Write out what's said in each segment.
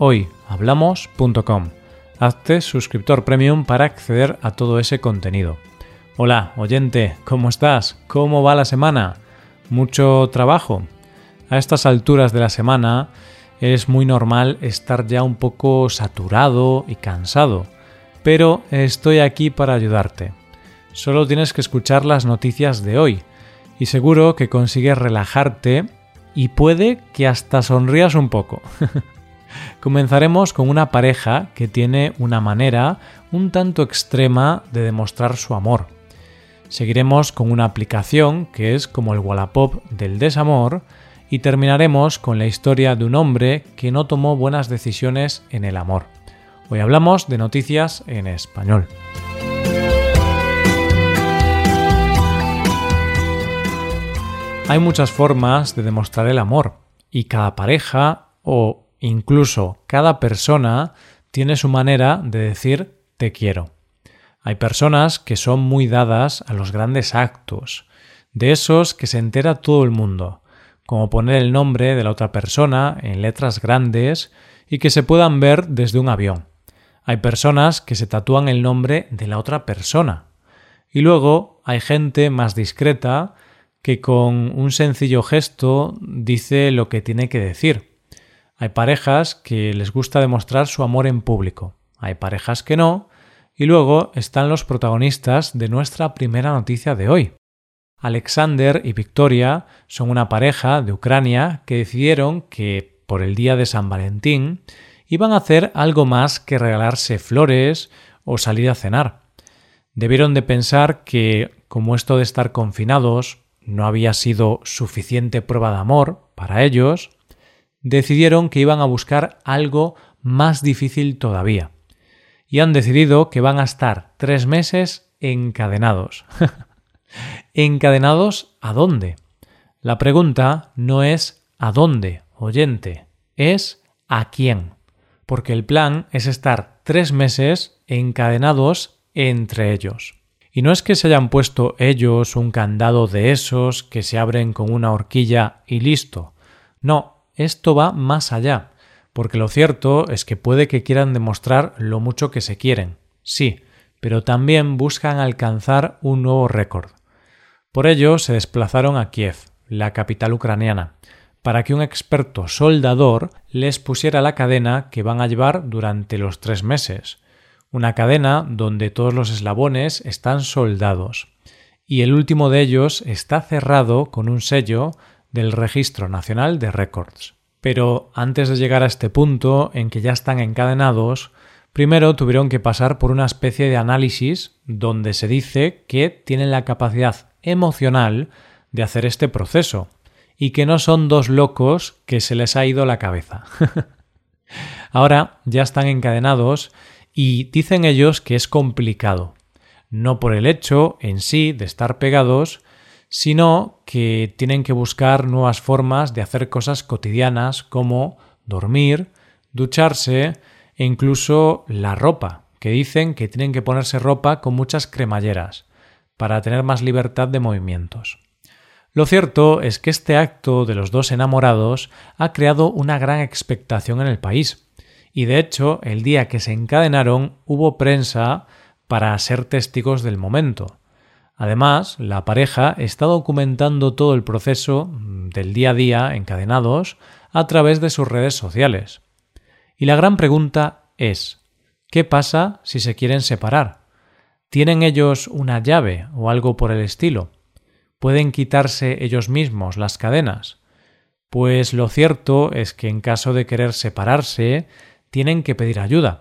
hoyhablamos.com. Hazte suscriptor premium para acceder a todo ese contenido. Hola, oyente, ¿cómo estás? ¿Cómo va la semana? ¿Mucho trabajo? A estas alturas de la semana es muy normal estar ya un poco saturado y cansado, pero estoy aquí para ayudarte. Solo tienes que escuchar las noticias de hoy y seguro que consigues relajarte y puede que hasta sonrías un poco. Comenzaremos con una pareja que tiene una manera un tanto extrema de demostrar su amor. Seguiremos con una aplicación que es como el Wallapop del desamor y terminaremos con la historia de un hombre que no tomó buenas decisiones en el amor. Hoy hablamos de noticias en español. Hay muchas formas de demostrar el amor y cada pareja o Incluso cada persona tiene su manera de decir te quiero. Hay personas que son muy dadas a los grandes actos, de esos que se entera todo el mundo, como poner el nombre de la otra persona en letras grandes y que se puedan ver desde un avión. Hay personas que se tatúan el nombre de la otra persona. Y luego hay gente más discreta que con un sencillo gesto dice lo que tiene que decir. Hay parejas que les gusta demostrar su amor en público, hay parejas que no, y luego están los protagonistas de nuestra primera noticia de hoy. Alexander y Victoria son una pareja de Ucrania que decidieron que, por el día de San Valentín, iban a hacer algo más que regalarse flores o salir a cenar. Debieron de pensar que, como esto de estar confinados no había sido suficiente prueba de amor para ellos, decidieron que iban a buscar algo más difícil todavía. Y han decidido que van a estar tres meses encadenados. ¿Encadenados a dónde? La pregunta no es a dónde, oyente, es a quién. Porque el plan es estar tres meses encadenados entre ellos. Y no es que se hayan puesto ellos un candado de esos que se abren con una horquilla y listo. No, esto va más allá, porque lo cierto es que puede que quieran demostrar lo mucho que se quieren, sí, pero también buscan alcanzar un nuevo récord. Por ello se desplazaron a Kiev, la capital ucraniana, para que un experto soldador les pusiera la cadena que van a llevar durante los tres meses, una cadena donde todos los eslabones están soldados, y el último de ellos está cerrado con un sello del Registro Nacional de Récords. Pero antes de llegar a este punto en que ya están encadenados, primero tuvieron que pasar por una especie de análisis donde se dice que tienen la capacidad emocional de hacer este proceso y que no son dos locos que se les ha ido la cabeza. Ahora ya están encadenados y dicen ellos que es complicado, no por el hecho en sí de estar pegados, sino que tienen que buscar nuevas formas de hacer cosas cotidianas como dormir, ducharse e incluso la ropa, que dicen que tienen que ponerse ropa con muchas cremalleras para tener más libertad de movimientos. Lo cierto es que este acto de los dos enamorados ha creado una gran expectación en el país, y de hecho el día que se encadenaron hubo prensa para ser testigos del momento. Además, la pareja está documentando todo el proceso del día a día encadenados a través de sus redes sociales. Y la gran pregunta es, ¿qué pasa si se quieren separar? ¿Tienen ellos una llave o algo por el estilo? ¿Pueden quitarse ellos mismos las cadenas? Pues lo cierto es que en caso de querer separarse, tienen que pedir ayuda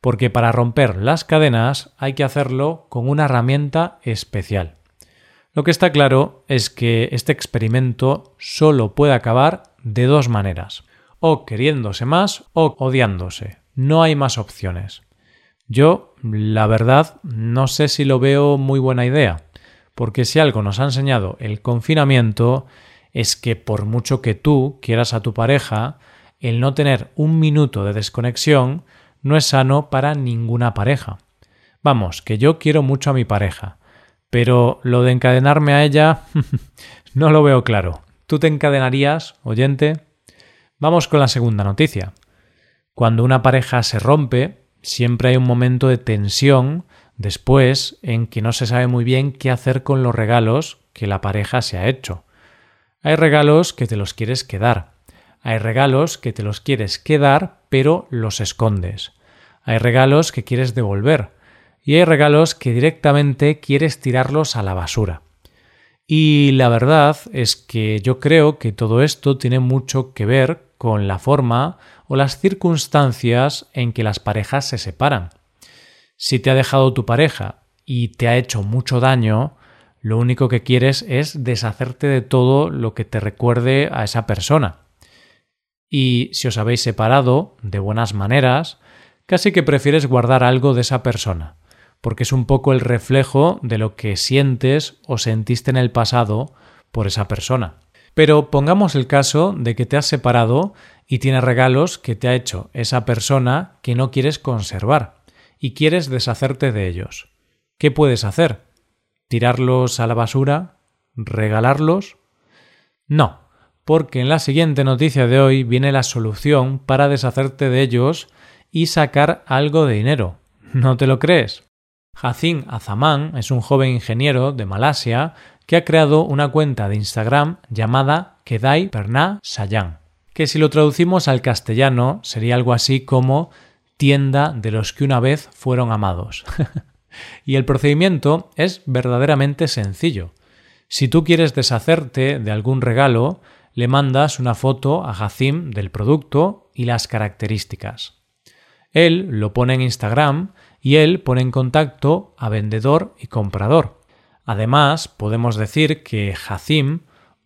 porque para romper las cadenas hay que hacerlo con una herramienta especial. Lo que está claro es que este experimento solo puede acabar de dos maneras, o queriéndose más o odiándose. no hay más opciones. Yo, la verdad, no sé si lo veo muy buena idea, porque si algo nos ha enseñado el confinamiento es que por mucho que tú quieras a tu pareja, el no tener un minuto de desconexión no es sano para ninguna pareja. Vamos, que yo quiero mucho a mi pareja, pero lo de encadenarme a ella no lo veo claro. ¿Tú te encadenarías, oyente? Vamos con la segunda noticia. Cuando una pareja se rompe, siempre hay un momento de tensión después en que no se sabe muy bien qué hacer con los regalos que la pareja se ha hecho. Hay regalos que te los quieres quedar. Hay regalos que te los quieres quedar pero los escondes. Hay regalos que quieres devolver. Y hay regalos que directamente quieres tirarlos a la basura. Y la verdad es que yo creo que todo esto tiene mucho que ver con la forma o las circunstancias en que las parejas se separan. Si te ha dejado tu pareja y te ha hecho mucho daño, lo único que quieres es deshacerte de todo lo que te recuerde a esa persona. Y si os habéis separado de buenas maneras, casi que prefieres guardar algo de esa persona, porque es un poco el reflejo de lo que sientes o sentiste en el pasado por esa persona. Pero pongamos el caso de que te has separado y tienes regalos que te ha hecho esa persona que no quieres conservar y quieres deshacerte de ellos. ¿Qué puedes hacer? ¿Tirarlos a la basura? ¿Regalarlos? No, porque en la siguiente noticia de hoy viene la solución para deshacerte de ellos y sacar algo de dinero. ¿No te lo crees? Jacin Azaman es un joven ingeniero de Malasia que ha creado una cuenta de Instagram llamada Kedai Pernah Sayan, que si lo traducimos al castellano sería algo así como tienda de los que una vez fueron amados. y el procedimiento es verdaderamente sencillo. Si tú quieres deshacerte de algún regalo, le mandas una foto a Jacim del producto y las características. Él lo pone en Instagram y él pone en contacto a vendedor y comprador. Además, podemos decir que Jacim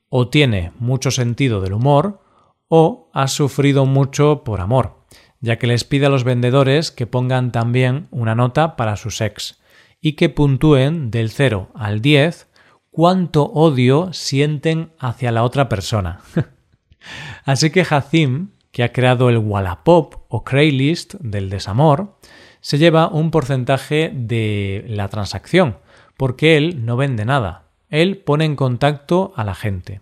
o tiene mucho sentido del humor o ha sufrido mucho por amor, ya que les pide a los vendedores que pongan también una nota para su ex y que puntúen del 0 al 10 cuánto odio sienten hacia la otra persona. Así que Jacim, que ha creado el Wallapop o Craigslist del desamor, se lleva un porcentaje de la transacción, porque él no vende nada, él pone en contacto a la gente.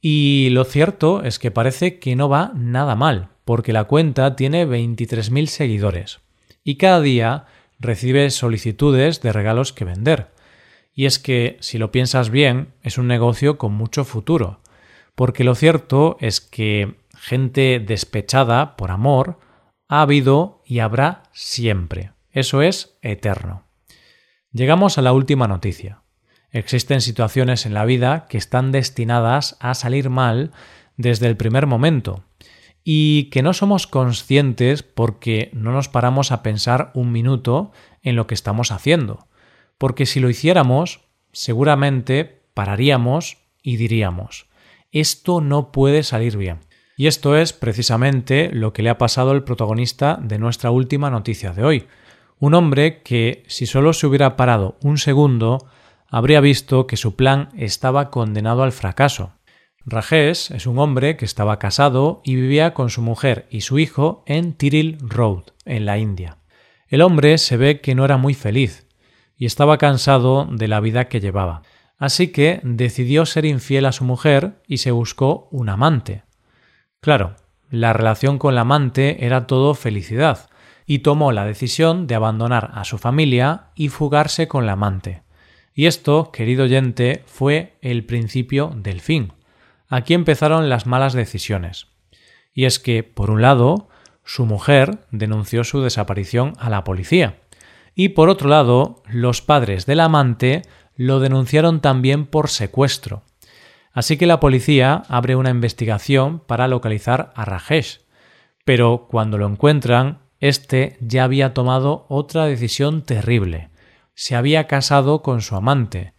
Y lo cierto es que parece que no va nada mal, porque la cuenta tiene 23.000 seguidores y cada día recibe solicitudes de regalos que vender. Y es que, si lo piensas bien, es un negocio con mucho futuro, porque lo cierto es que gente despechada por amor ha habido y habrá siempre. Eso es eterno. Llegamos a la última noticia. Existen situaciones en la vida que están destinadas a salir mal desde el primer momento y que no somos conscientes porque no nos paramos a pensar un minuto en lo que estamos haciendo. Porque si lo hiciéramos, seguramente pararíamos y diríamos, esto no puede salir bien. Y esto es precisamente lo que le ha pasado al protagonista de nuestra última noticia de hoy, un hombre que, si solo se hubiera parado un segundo, habría visto que su plan estaba condenado al fracaso. Rajesh es un hombre que estaba casado y vivía con su mujer y su hijo en Tiril Road, en la India. El hombre se ve que no era muy feliz y estaba cansado de la vida que llevaba. Así que decidió ser infiel a su mujer y se buscó un amante. Claro, la relación con la amante era todo felicidad, y tomó la decisión de abandonar a su familia y fugarse con la amante. Y esto, querido oyente, fue el principio del fin. Aquí empezaron las malas decisiones. Y es que, por un lado, su mujer denunció su desaparición a la policía. Y por otro lado, los padres del amante lo denunciaron también por secuestro. Así que la policía abre una investigación para localizar a Rajesh. Pero cuando lo encuentran, este ya había tomado otra decisión terrible. Se había casado con su amante,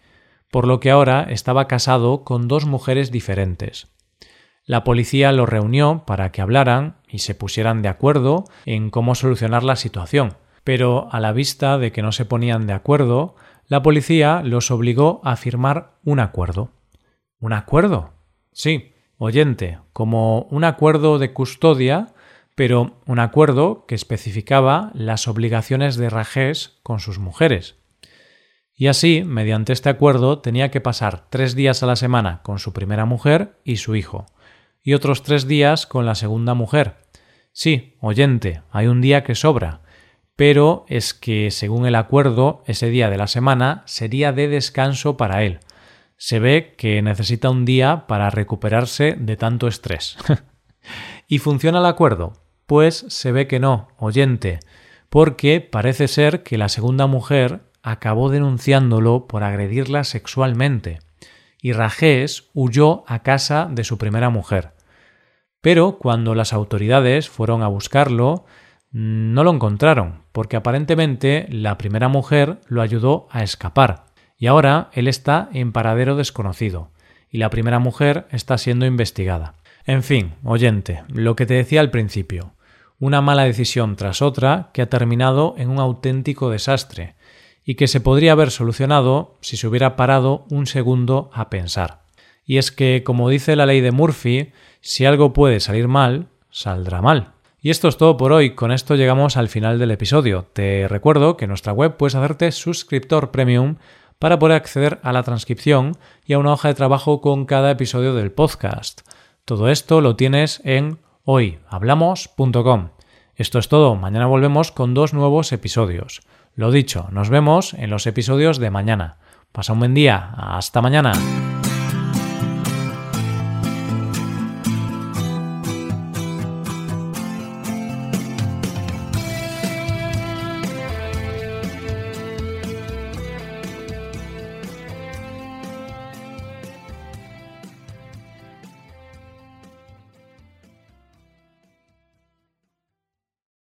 por lo que ahora estaba casado con dos mujeres diferentes. La policía los reunió para que hablaran y se pusieran de acuerdo en cómo solucionar la situación, pero a la vista de que no se ponían de acuerdo, la policía los obligó a firmar un acuerdo. ¿Un acuerdo? Sí, oyente, como un acuerdo de custodia, pero un acuerdo que especificaba las obligaciones de Rajés con sus mujeres. Y así, mediante este acuerdo, tenía que pasar tres días a la semana con su primera mujer y su hijo, y otros tres días con la segunda mujer. Sí, oyente, hay un día que sobra, pero es que, según el acuerdo, ese día de la semana sería de descanso para él. Se ve que necesita un día para recuperarse de tanto estrés. ¿Y funciona el acuerdo? Pues se ve que no, oyente, porque parece ser que la segunda mujer acabó denunciándolo por agredirla sexualmente, y Rajés huyó a casa de su primera mujer. Pero cuando las autoridades fueron a buscarlo, no lo encontraron, porque aparentemente la primera mujer lo ayudó a escapar, y ahora él está en paradero desconocido, y la primera mujer está siendo investigada. En fin, oyente, lo que te decía al principio, una mala decisión tras otra que ha terminado en un auténtico desastre, y que se podría haber solucionado si se hubiera parado un segundo a pensar. Y es que, como dice la ley de Murphy, si algo puede salir mal, saldrá mal. Y esto es todo por hoy, con esto llegamos al final del episodio. Te recuerdo que en nuestra web puedes hacerte suscriptor premium para poder acceder a la transcripción y a una hoja de trabajo con cada episodio del podcast. Todo esto lo tienes en hoyhablamos.com. Esto es todo, mañana volvemos con dos nuevos episodios. Lo dicho, nos vemos en los episodios de mañana. Pasa un buen día. Hasta mañana.